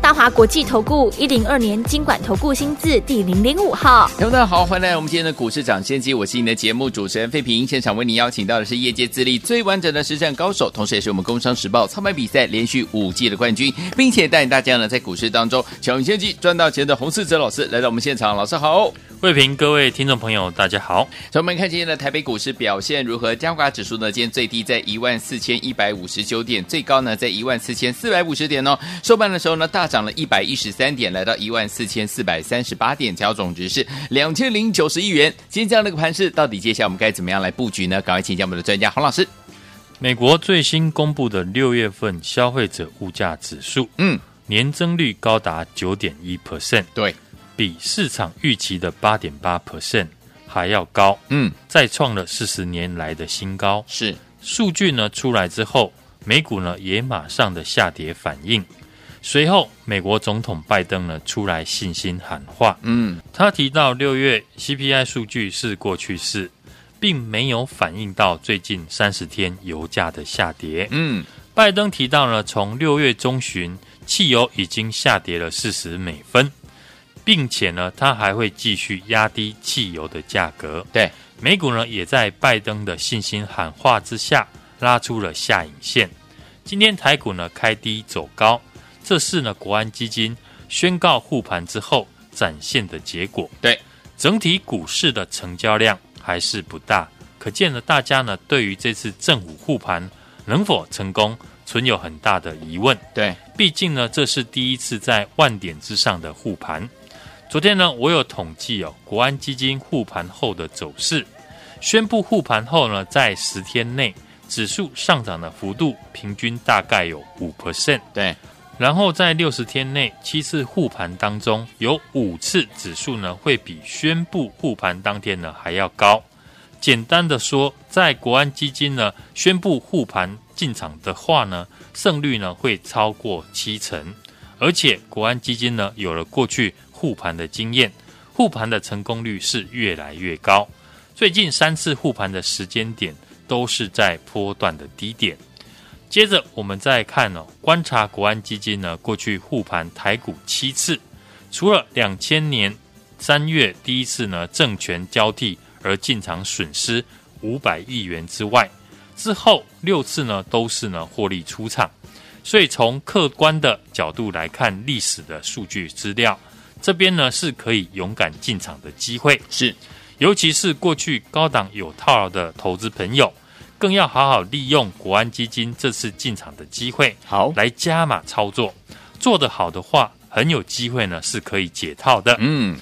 大华国际投顾一零二年金管投顾新字第零零五号，大家好，欢迎来到我们今天的股市抢先机，我是你的节目主持人费平。现场为你邀请到的是业界资历最完整的实战高手，同时也是我们工商时报操盘比赛连续五季的冠军，并且带领大家呢在股市当中抢先机赚到钱的洪世哲老师来到我们现场，老师好。慧平，各位听众朋友，大家好。从我们看今天的台北股市表现如何？加权指数呢，今天最低在一万四千一百五十九点，最高呢在一万四千四百五十点哦。收盘的时候呢，大涨了一百一十三点，来到一万四千四百三十八点，交总值是两千零九十亿元。今天这样的一个盘势，到底接下来我们该怎么样来布局呢？赶快请教我们的专家洪老师。美国最新公布的六月份消费者物价指数，嗯，年增率高达九点一 percent，对。比市场预期的八点八 percent 还要高，嗯，再创了四十年来的新高。是数据呢出来之后，美股呢也马上的下跌反应。随后，美国总统拜登呢出来信心喊话，嗯，他提到六月 CPI 数据是过去式，并没有反映到最近三十天油价的下跌。嗯，拜登提到呢，从六月中旬，汽油已经下跌了四十美分。并且呢，他还会继续压低汽油的价格。对，美股呢也在拜登的信心喊话之下拉出了下影线。今天台股呢开低走高，这是呢国安基金宣告护盘之后展现的结果。对，整体股市的成交量还是不大，可见呢大家呢对于这次政府护盘能否成功存有很大的疑问。对，毕竟呢这是第一次在万点之上的护盘。昨天呢，我有统计哦，国安基金护盘后的走势。宣布护盘后呢，在十天内指数上涨的幅度平均大概有五 percent。对，然后在六十天内七次护盘当中，有五次指数呢会比宣布护盘当天呢还要高。简单的说，在国安基金呢宣布护盘进场的话呢，胜率呢会超过七成，而且国安基金呢有了过去。护盘的经验，护盘的成功率是越来越高。最近三次护盘的时间点都是在波段的低点。接着我们再看哦，观察国安基金呢过去护盘台股七次，除了两千年三月第一次呢政权交替而进场损失五百亿元之外，之后六次呢都是呢获利出场。所以从客观的角度来看历史的数据资料。这边呢是可以勇敢进场的机会，是，尤其是过去高档有套牢的投资朋友，更要好好利用国安基金这次进场的机会，好来加码操作。做得好的话，很有机会呢是可以解套的。嗯，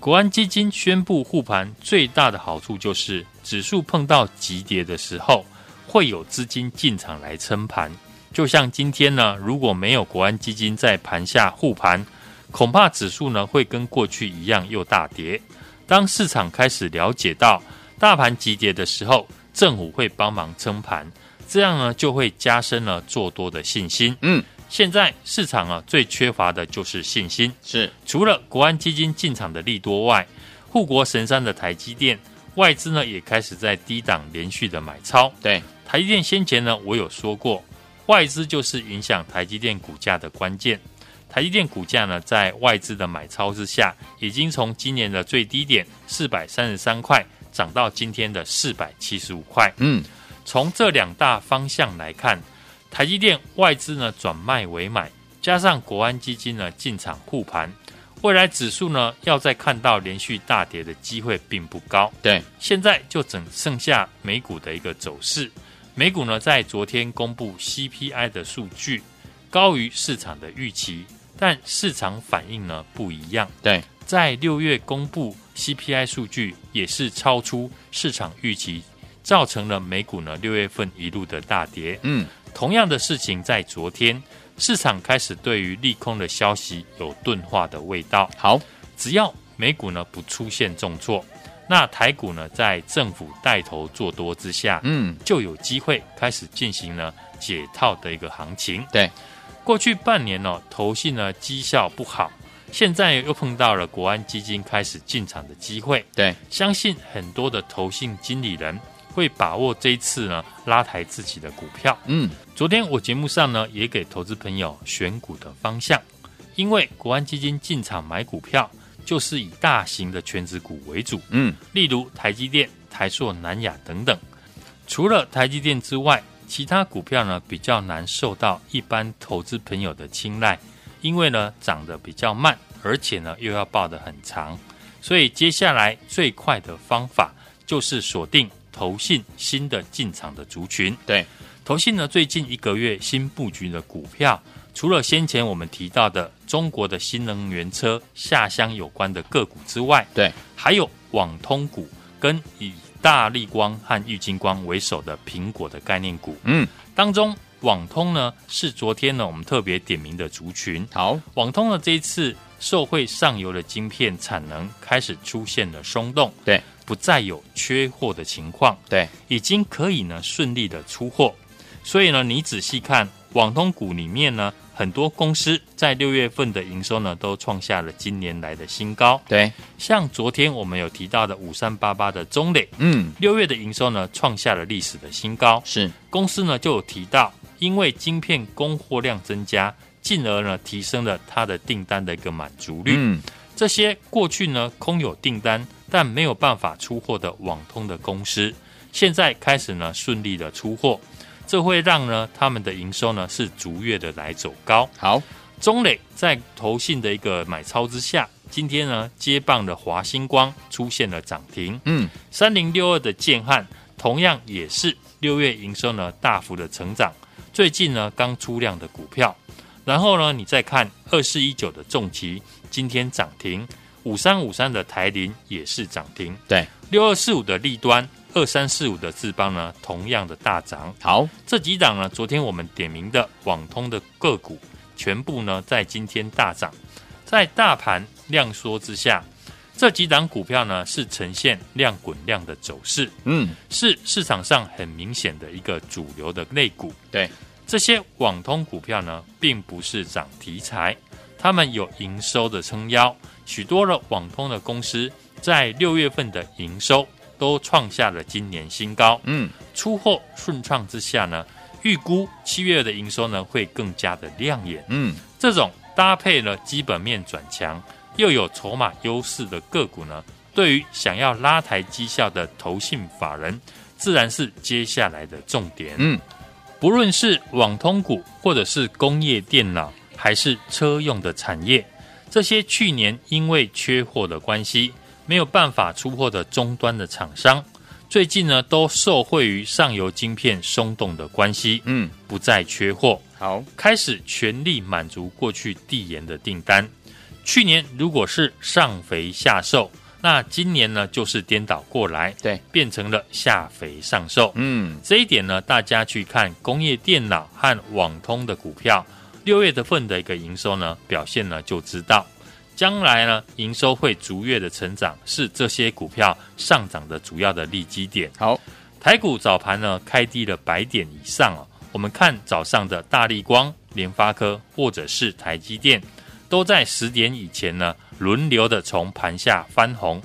国安基金宣布护盘最大的好处就是，指数碰到急跌的时候，会有资金进场来撑盘。就像今天呢，如果没有国安基金在盘下护盘。恐怕指数呢会跟过去一样又大跌。当市场开始了解到大盘急跌的时候，政府会帮忙撑盘，这样呢就会加深了做多的信心。嗯，现在市场啊最缺乏的就是信心。是，除了国安基金进场的利多外，护国神山的台积电外资呢也开始在低档连续的买超。对，台积电先前呢我有说过，外资就是影响台积电股价的关键。台积电股价呢，在外资的买超之下，已经从今年的最低点四百三十三块涨到今天的四百七十五块。嗯，从这两大方向来看，台积电外资呢转卖为买，加上国安基金呢进场护盘，未来指数呢要再看到连续大跌的机会并不高。对，现在就只剩下美股的一个走势。美股呢在昨天公布 CPI 的数据，高于市场的预期。但市场反应呢不一样，对，在六月公布 CPI 数据也是超出市场预期，造成了美股呢六月份一路的大跌。嗯，同样的事情在昨天，市场开始对于利空的消息有钝化的味道。好，只要美股呢不出现重挫，那台股呢，在政府带头做多之下，嗯，就有机会开始进行了解套的一个行情。对，过去半年呢、哦，投信呢绩效不好，现在又碰到了国安基金开始进场的机会。对，相信很多的投信经理人会把握这一次呢拉抬自己的股票。嗯，昨天我节目上呢也给投资朋友选股的方向，因为国安基金进场买股票。就是以大型的全职股为主，嗯，例如台积电、台塑、南亚等等。除了台积电之外，其他股票呢比较难受到一般投资朋友的青睐，因为呢涨得比较慢，而且呢又要抱得很长。所以接下来最快的方法就是锁定投信新的进场的族群。对，投信呢最近一个月新布局的股票。除了先前我们提到的中国的新能源车下乡有关的个股之外，对，还有网通股跟以大立光和玉晶光为首的苹果的概念股，嗯，当中网通呢是昨天呢我们特别点名的族群。好，网通呢这一次受惠上游的晶片产能开始出现了松动，对，不再有缺货的情况，对，已经可以呢顺利的出货。所以呢，你仔细看网通股里面呢。很多公司在六月份的营收呢，都创下了今年来的新高。对，像昨天我们有提到的五三八八的中磊，嗯，六月的营收呢，创下了历史的新高。是公司呢就有提到，因为晶片供货量增加，进而呢提升了它的订单的一个满足率。嗯，这些过去呢空有订单但没有办法出货的网通的公司，现在开始呢顺利的出货。这会让呢他们的营收呢是逐月的来走高。好，中磊在投信的一个买超之下，今天呢接棒的华星光出现了涨停。嗯，三零六二的建汉同样也是六月营收呢大幅的成长，最近呢刚出量的股票。然后呢你再看二四一九的重旗，今天涨停。五三五三的台铃也是涨停。对，六二四五的立端。二三四五的智邦呢，同样的大涨。好，这几档呢，昨天我们点名的网通的个股，全部呢在今天大涨。在大盘量缩之下，这几档股票呢是呈现量滚量的走势。嗯，是市场上很明显的一个主流的类股。对，这些网通股票呢，并不是涨题材，他们有营收的撑腰。许多的网通的公司在六月份的营收。都创下了今年新高。嗯，出货顺畅之下呢，预估七月的营收呢会更加的亮眼。嗯，这种搭配了基本面转强，又有筹码优势的个股呢，对于想要拉抬绩效的投信法人，自然是接下来的重点。嗯，不论是网通股，或者是工业电脑，还是车用的产业，这些去年因为缺货的关系。没有办法出货的终端的厂商，最近呢都受惠于上游晶片松动的关系，嗯，不再缺货，好，开始全力满足过去递延的订单。去年如果是上肥下瘦，那今年呢就是颠倒过来，对，变成了下肥上瘦。嗯，这一点呢，大家去看工业电脑和网通的股票，六月的份的一个营收呢表现呢就知道。将来呢，营收会逐月的成长，是这些股票上涨的主要的利基点。好，台股早盘呢开低了百点以上哦。我们看早上的大立光、联发科或者是台积电，都在十点以前呢轮流的从盘下翻红。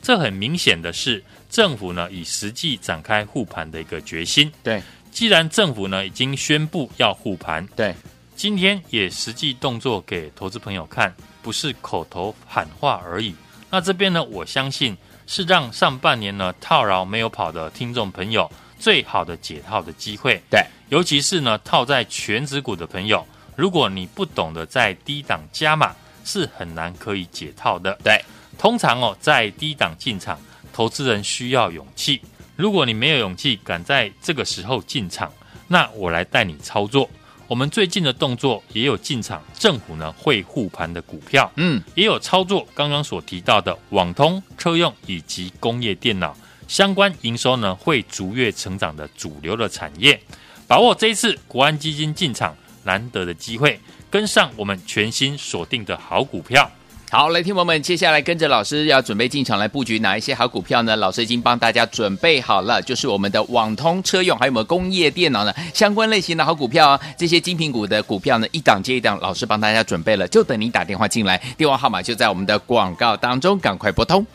这很明显的是，政府呢以实际展开护盘的一个决心。对，既然政府呢已经宣布要护盘，对，今天也实际动作给投资朋友看。不是口头喊话而已。那这边呢，我相信是让上半年呢套牢没有跑的听众朋友最好的解套的机会。对，尤其是呢套在全指股的朋友，如果你不懂得在低档加码，是很难可以解套的。对，通常哦在低档进场，投资人需要勇气。如果你没有勇气敢在这个时候进场，那我来带你操作。我们最近的动作也有进场，政府呢会护盘的股票，嗯，也有操作刚刚所提到的网通、车用以及工业电脑相关营收呢会逐月成长的主流的产业，把握这一次国安基金进场难得的机会，跟上我们全新锁定的好股票。好，来，听友们，接下来跟着老师要准备进场来布局哪一些好股票呢？老师已经帮大家准备好了，就是我们的网通、车用，还有我们工业电脑呢相关类型的好股票啊。这些精品股的股票呢，一档接一档，老师帮大家准备了，就等你打电话进来，电话号码就在我们的广告当中，赶快拨通。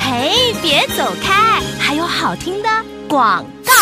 嘿，别走开，还有好听的广告。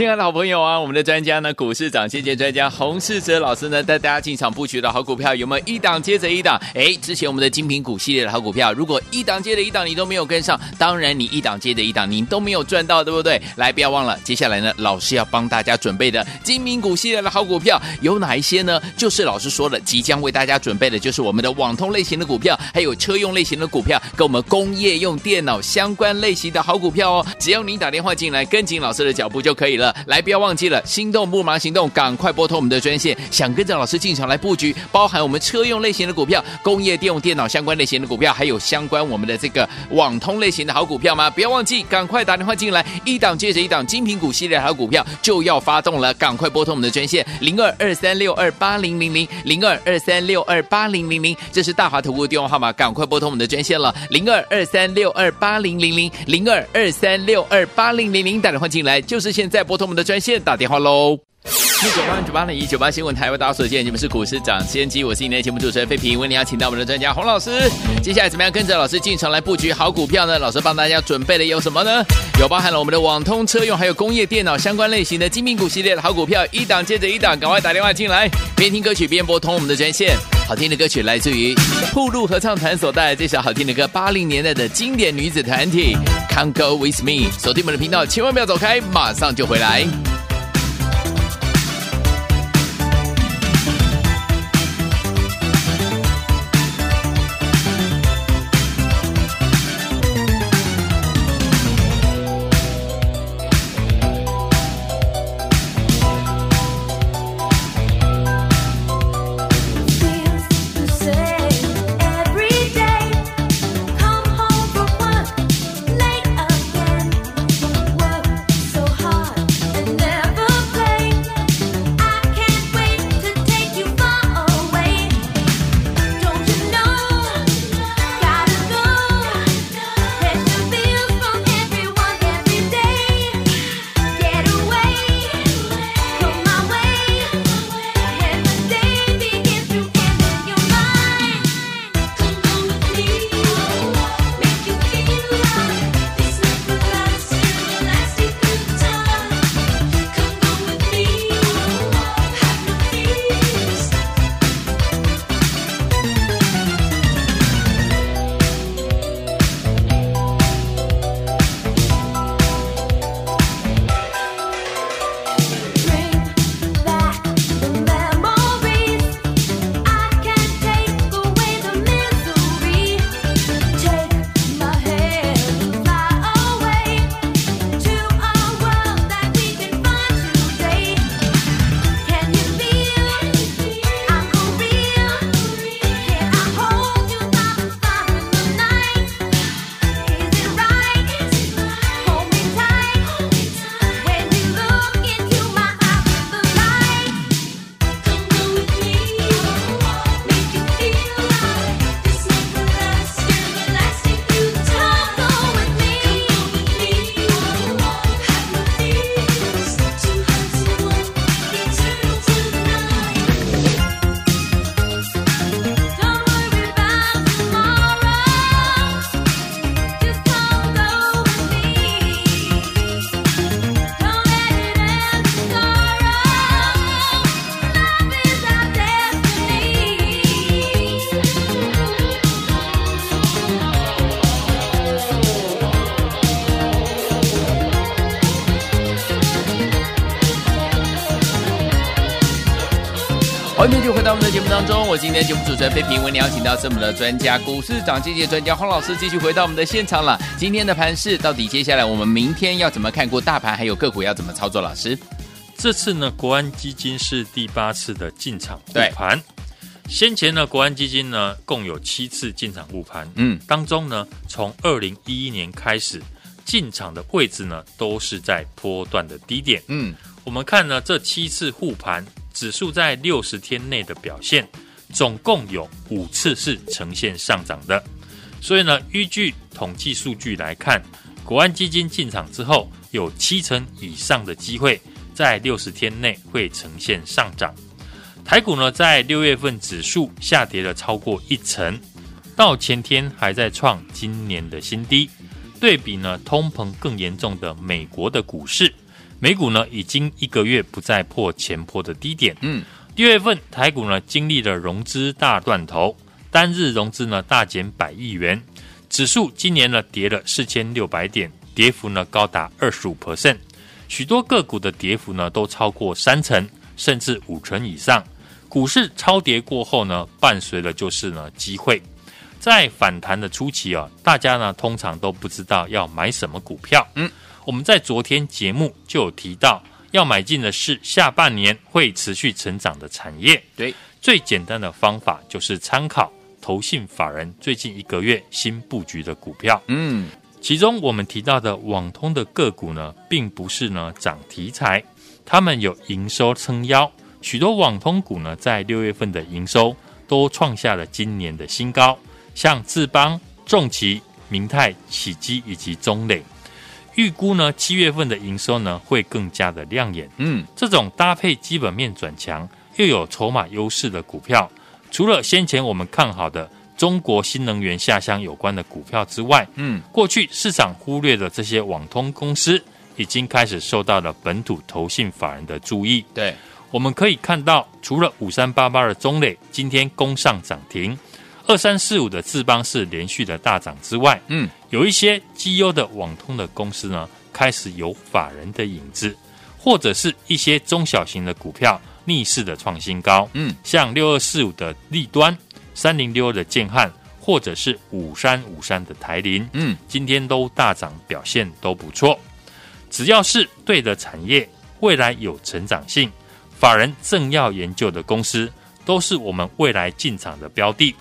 亲爱的好朋友啊，我们的专家呢，股市涨跌跌专家洪世哲老师呢，带大家进场布局的好股票有没有一档接着一档？哎，之前我们的精品股系列的好股票，如果一档接着一档你都没有跟上，当然你一档接着一档你都没有赚到，对不对？来，不要忘了，接下来呢，老师要帮大家准备的精品股系列的好股票有哪一些呢？就是老师说的，即将为大家准备的，就是我们的网通类型的股票，还有车用类型的股票，跟我们工业用电脑相关类型的好股票哦。只要你打电话进来，跟紧老师的脚步就可以了。来，不要忘记了，心动不忙行动，赶快拨通我们的专线。想跟着老师进场来布局，包含我们车用类型的股票、工业电用电脑相关类型的股票，还有相关我们的这个网通类型的好股票吗？不要忘记，赶快打电话进来，一档接着一档精品股系列好股票就要发动了，赶快拨通我们的专线零二二三六二八零零零零二二三六二八零零零，这是大华投顾电话号码，赶快拨通我们的专线了零二二三六二八零零零零二二三六二八零零零，打电话进来就是现在拨通我们的专线。打电话喽！一九八九八零一九八新闻台为大家所见，你们是股市涨先机，我是今天的节目主持人费平，为你邀请到我们的专家洪老师。接下来怎么样跟着老师进场来布局好股票呢？老师帮大家准备的有什么呢？有包含了我们的网通、车用，还有工业电脑相关类型的精品股系列的好股票，一档接着一档，赶快打电话进来，边听歌曲边拨通我们的专线。好听的歌曲来自于铺路合唱团所带来这首好听的歌，八零年代的经典女子团体《，Can't Go With Me》。锁定我们的频道，千万不要走开，马上就回来。我今天节目主持人费平，为你邀请到是我们的专家，股市涨跌跌专家黄老师，继续回到我们的现场了。今天的盘势到底接下来我们明天要怎么看过大盘，还有个股要怎么操作？老师，这次呢，国安基金是第八次的进场护盘。先前呢，国安基金呢共有七次进场护盘，嗯，当中呢，从二零一一年开始进场的位置呢，都是在波段的低点，嗯，我们看呢这七次护盘。指数在六十天内的表现，总共有五次是呈现上涨的。所以呢，依据统计数据来看，国安基金进场之后，有七成以上的机会在六十天内会呈现上涨。台股呢，在六月份指数下跌了超过一成，到前天还在创今年的新低。对比呢，通膨更严重的美国的股市，美股呢已经一个月不再破前波的低点。嗯，六月份台股呢经历了融资大断头，单日融资呢大减百亿元，指数今年呢跌了四千六百点，跌幅呢高达二十五 percent，许多个股的跌幅呢都超过三成，甚至五成以上。股市超跌过后呢，伴随的就是呢机会。在反弹的初期啊，大家呢通常都不知道要买什么股票。嗯，我们在昨天节目就有提到，要买进的是下半年会持续成长的产业。对，最简单的方法就是参考投信法人最近一个月新布局的股票。嗯，其中我们提到的网通的个股呢，并不是呢涨题材，他们有营收撑腰，许多网通股呢在六月份的营收都创下了今年的新高。像智邦、重奇、明泰、启基以及中磊，预估呢七月份的营收呢会更加的亮眼。嗯，这种搭配基本面转强又有筹码优势的股票，除了先前我们看好的中国新能源下乡有关的股票之外，嗯，过去市场忽略的这些网通公司，已经开始受到了本土投信法人的注意。对，我们可以看到，除了五三八八的中磊今天攻上涨停。二三四五的智邦是连续的大涨之外，嗯，有一些绩优的网通的公司呢，开始有法人的影子，或者是一些中小型的股票逆势的创新高，嗯，像六二四五的立端、三零六二的建汉，或者是五三五三的台林，嗯，今天都大涨，表现都不错。只要是对的产业，未来有成长性，法人正要研究的公司，都是我们未来进场的标的。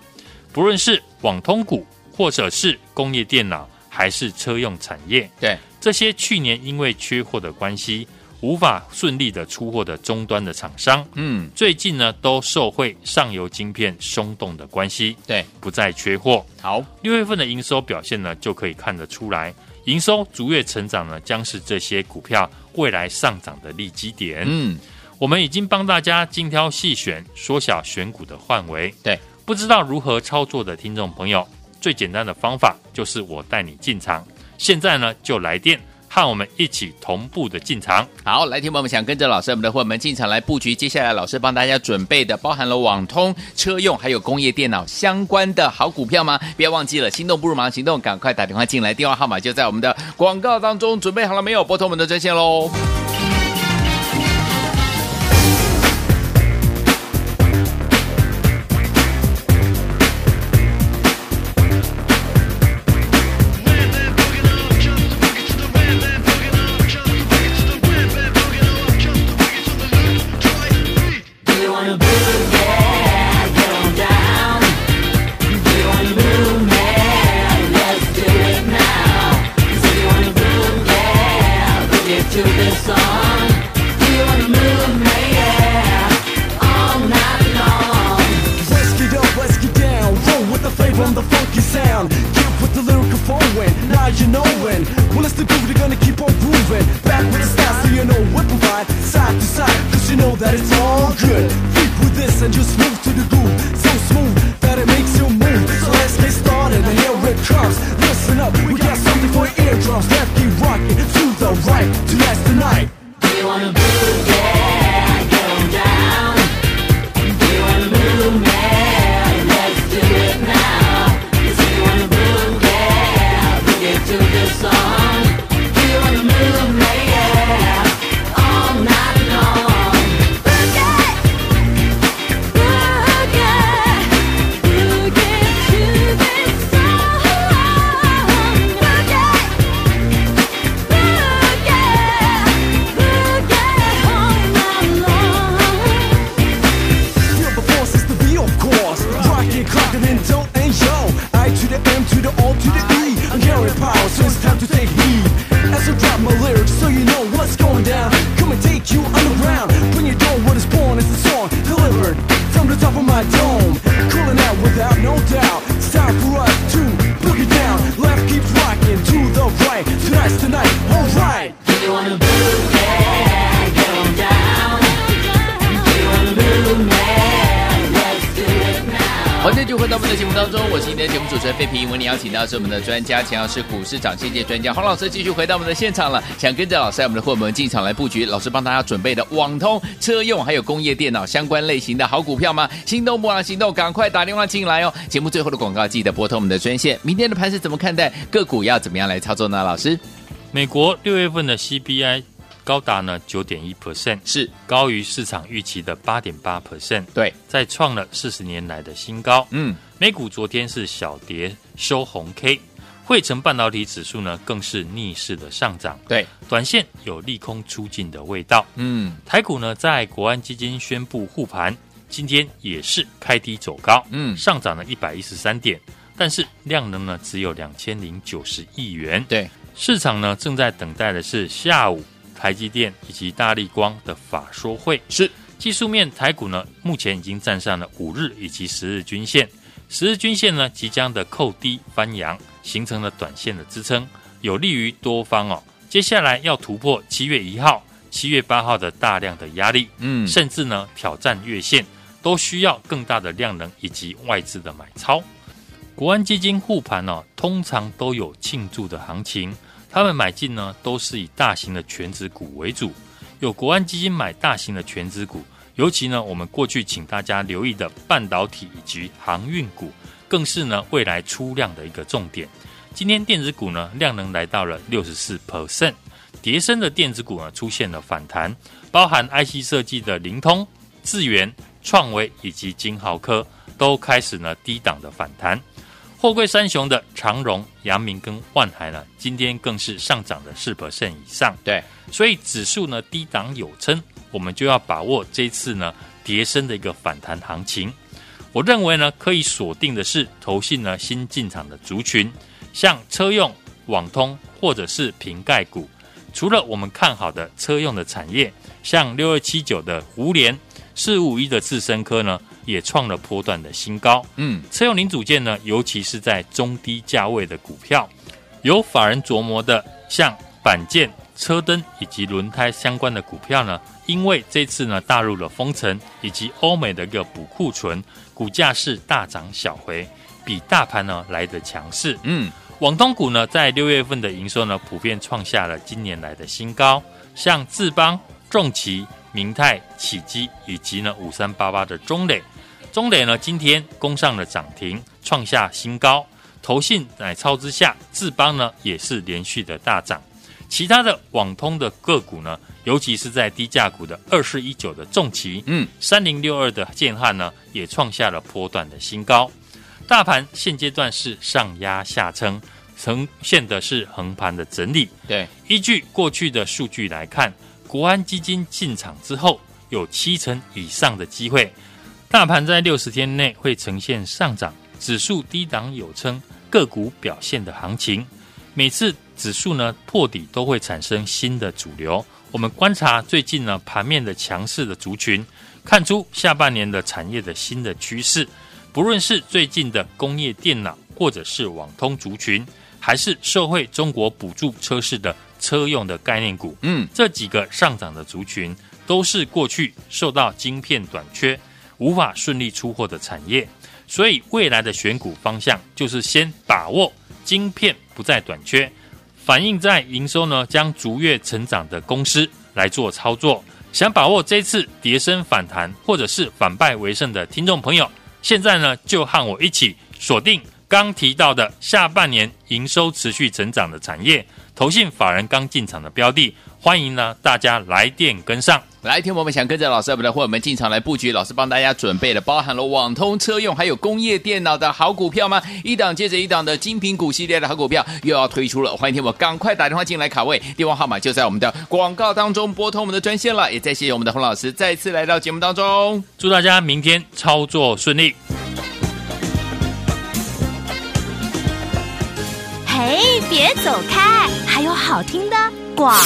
不论是网通股，或者是工业电脑，还是车用产业，对这些去年因为缺货的关系，无法顺利的出货的终端的厂商，嗯，最近呢都受惠上游晶片松动的关系，对，不再缺货。好，六月份的营收表现呢，就可以看得出来，营收逐月成长呢，将是这些股票未来上涨的利基点。嗯，我们已经帮大家精挑细选，缩小选股的范围。对。不知道如何操作的听众朋友，最简单的方法就是我带你进场。现在呢，就来电和我们一起同步的进场。好，来听我们想跟着老师我们的伙伴们进场来布局，接下来老师帮大家准备的包含了网通、车用还有工业电脑相关的好股票吗？不要忘记了，心动不如马上行动，赶快打电话进来，电话号码就在我们的广告当中。准备好了没有？拨通我们的专线喽。knowing. Well, it's the groove, they're gonna keep on grooving. Back with the style, so you know we provide. Side to side, cause you know that it's all good. Keep with this and just move to the groove. So smooth that it makes you move. So let's get started, and here it comes. Listen up, we got something for your eardrums. Lefty rocking to the right, to 邀请到是我们的专家，钱老师股市长先机专家黄老师，继续回到我们的现场了。想跟着老师在我们的会员进场来布局，老师帮大家准备的网通、车用还有工业电脑相关类型的好股票吗？心动不让行动，赶快打电话进来哦！节目最后的广告记得拨通我们的专线。明天的盘是怎么看待？个股要怎么样来操作呢？老师，美国六月份的 CPI。高达呢九点一 percent，是。高于市场预期的八点八 percent，对，再创了四十年来的新高。嗯，美股昨天是小跌收红 K，汇成半导体指数呢更是逆势的上涨，对，短线有利空出尽的味道。嗯，台股呢在国安基金宣布护盘，今天也是开低走高，嗯，上涨了一百一十三点，但是量能呢只有两千零九十亿元，对，市场呢正在等待的是下午。台积电以及大立光的法说会是技术面，台股呢目前已经站上了五日以及十日均线，十日均线呢即将的扣低翻扬，形成了短线的支撑，有利于多方哦。接下来要突破七月一号、七月八号的大量的压力，嗯，甚至呢挑战月线，都需要更大的量能以及外资的买超。国安基金护盘哦，通常都有庆祝的行情。他们买进呢，都是以大型的全值股为主。有国安基金买大型的全值股，尤其呢，我们过去请大家留意的半导体以及航运股，更是呢未来出量的一个重点。今天电子股呢量能来到了六十四 percent，跌深的电子股呢出现了反弹，包含 IC 设计的凌通、智原、创维以及金豪科都开始呢低档的反弹。货柜三雄的长荣、阳明跟万海呢，今天更是上涨了四 percent 以上。对，所以指数呢低档有撑，我们就要把握这次呢跌升的一个反弹行情。我认为呢可以锁定的是投信呢新进场的族群，像车用、网通或者是瓶盖股。除了我们看好的车用的产业，像六二七九的胡联、四五五一的智深科呢。也创了波段的新高。嗯，车用零组件呢，尤其是在中低价位的股票，有法人琢磨的，像板件、车灯以及轮胎相关的股票呢，因为这次呢，大陆的封城以及欧美的一个补库存，股价是大涨小回，比大盘呢来得强势。嗯，网通股呢，在六月份的营收呢，普遍创下了今年来的新高，像智邦、重骑、明泰、启基以及呢五三八八的中磊。中磊呢，今天攻上了涨停，创下新高。投信买超之下，智邦呢也是连续的大涨。其他的网通的个股呢，尤其是在低价股的二四一九的重骑，嗯，三零六二的建汉呢，也创下了波段的新高。大盘现阶段是上压下撑，呈现的是横盘的整理。对，依据过去的数据来看，国安基金进场之后，有七成以上的机会。大盘在六十天内会呈现上涨，指数低档有撑，个股表现的行情。每次指数呢破底都会产生新的主流。我们观察最近呢盘面的强势的族群，看出下半年的产业的新的趋势。不论是最近的工业电脑，或者是网通族群，还是受惠中国补助车市的车用的概念股，嗯，这几个上涨的族群，都是过去受到晶片短缺。无法顺利出货的产业，所以未来的选股方向就是先把握晶片不再短缺，反映在营收呢将逐月成长的公司来做操作。想把握这次跌升反弹或者是反败为胜的听众朋友，现在呢就和我一起锁定刚提到的下半年营收持续成长的产业，投信法人刚进场的标的。欢迎呢，大家来电跟上。来，听我们想跟着老师，我们的伙伴们进场来布局，老师帮大家准备了包含了网通、车用还有工业电脑的好股票吗？一档接着一档的精品股系列的好股票又要推出了，欢迎听我赶快打电话进来卡位，电话号码就在我们的广告当中，拨通我们的专线了。也再谢谢我们的洪老师再次来到节目当中，祝大家明天操作顺利。嘿，别走开，还有好听的。广。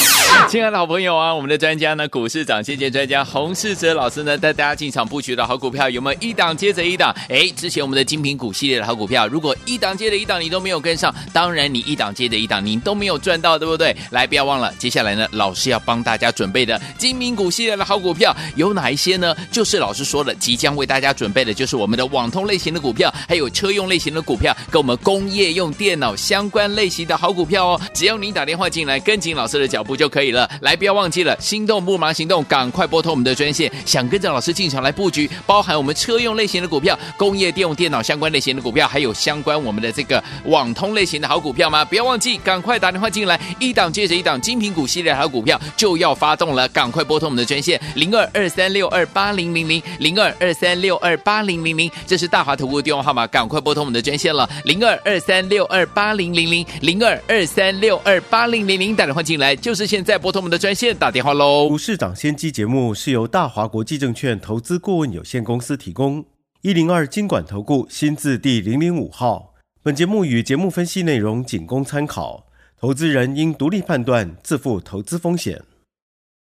亲爱的好朋友啊，我们的专家呢，股市长谢谢专家洪世哲老师呢，带大家进场布局的好股票有没有一档接着一档？哎，之前我们的精品股系列的好股票，如果一档接着一档你都没有跟上，当然你一档接着一档你都没有赚到，对不对？来，不要忘了，接下来呢，老师要帮大家准备的精品股系列的好股票有哪一些呢？就是老师说的，即将为大家准备的就是我们的网通类型的股票，还有车用类型的股票，跟我们工业用电脑相关类型的好股票哦。只要您打电话进来，跟紧老师的的脚步就可以了。来，不要忘记了，心动不忙行动，赶快拨通我们的专线。想跟着老师进场来布局，包含我们车用类型的股票、工业电用电脑相关类型的股票，还有相关我们的这个网通类型的好股票吗？不要忘记，赶快打电话进来，一档接着一档精品股系列好股票就要发动了，赶快拨通我们的专线零二二三六二八零零零零二二三六二八零零零，这是大华投顾电话号码，赶快拨通我们的专线了零二二三六二八零零零零二二三六二八零零零，打电话进来就是现在拨通我们的专线打电话喽。股市涨先机节目是由大华国际证券投资顾问有限公司提供，一零二经管投顾新字第零零五号。本节目与节目分析内容仅供参考，投资人应独立判断，自负投资风险。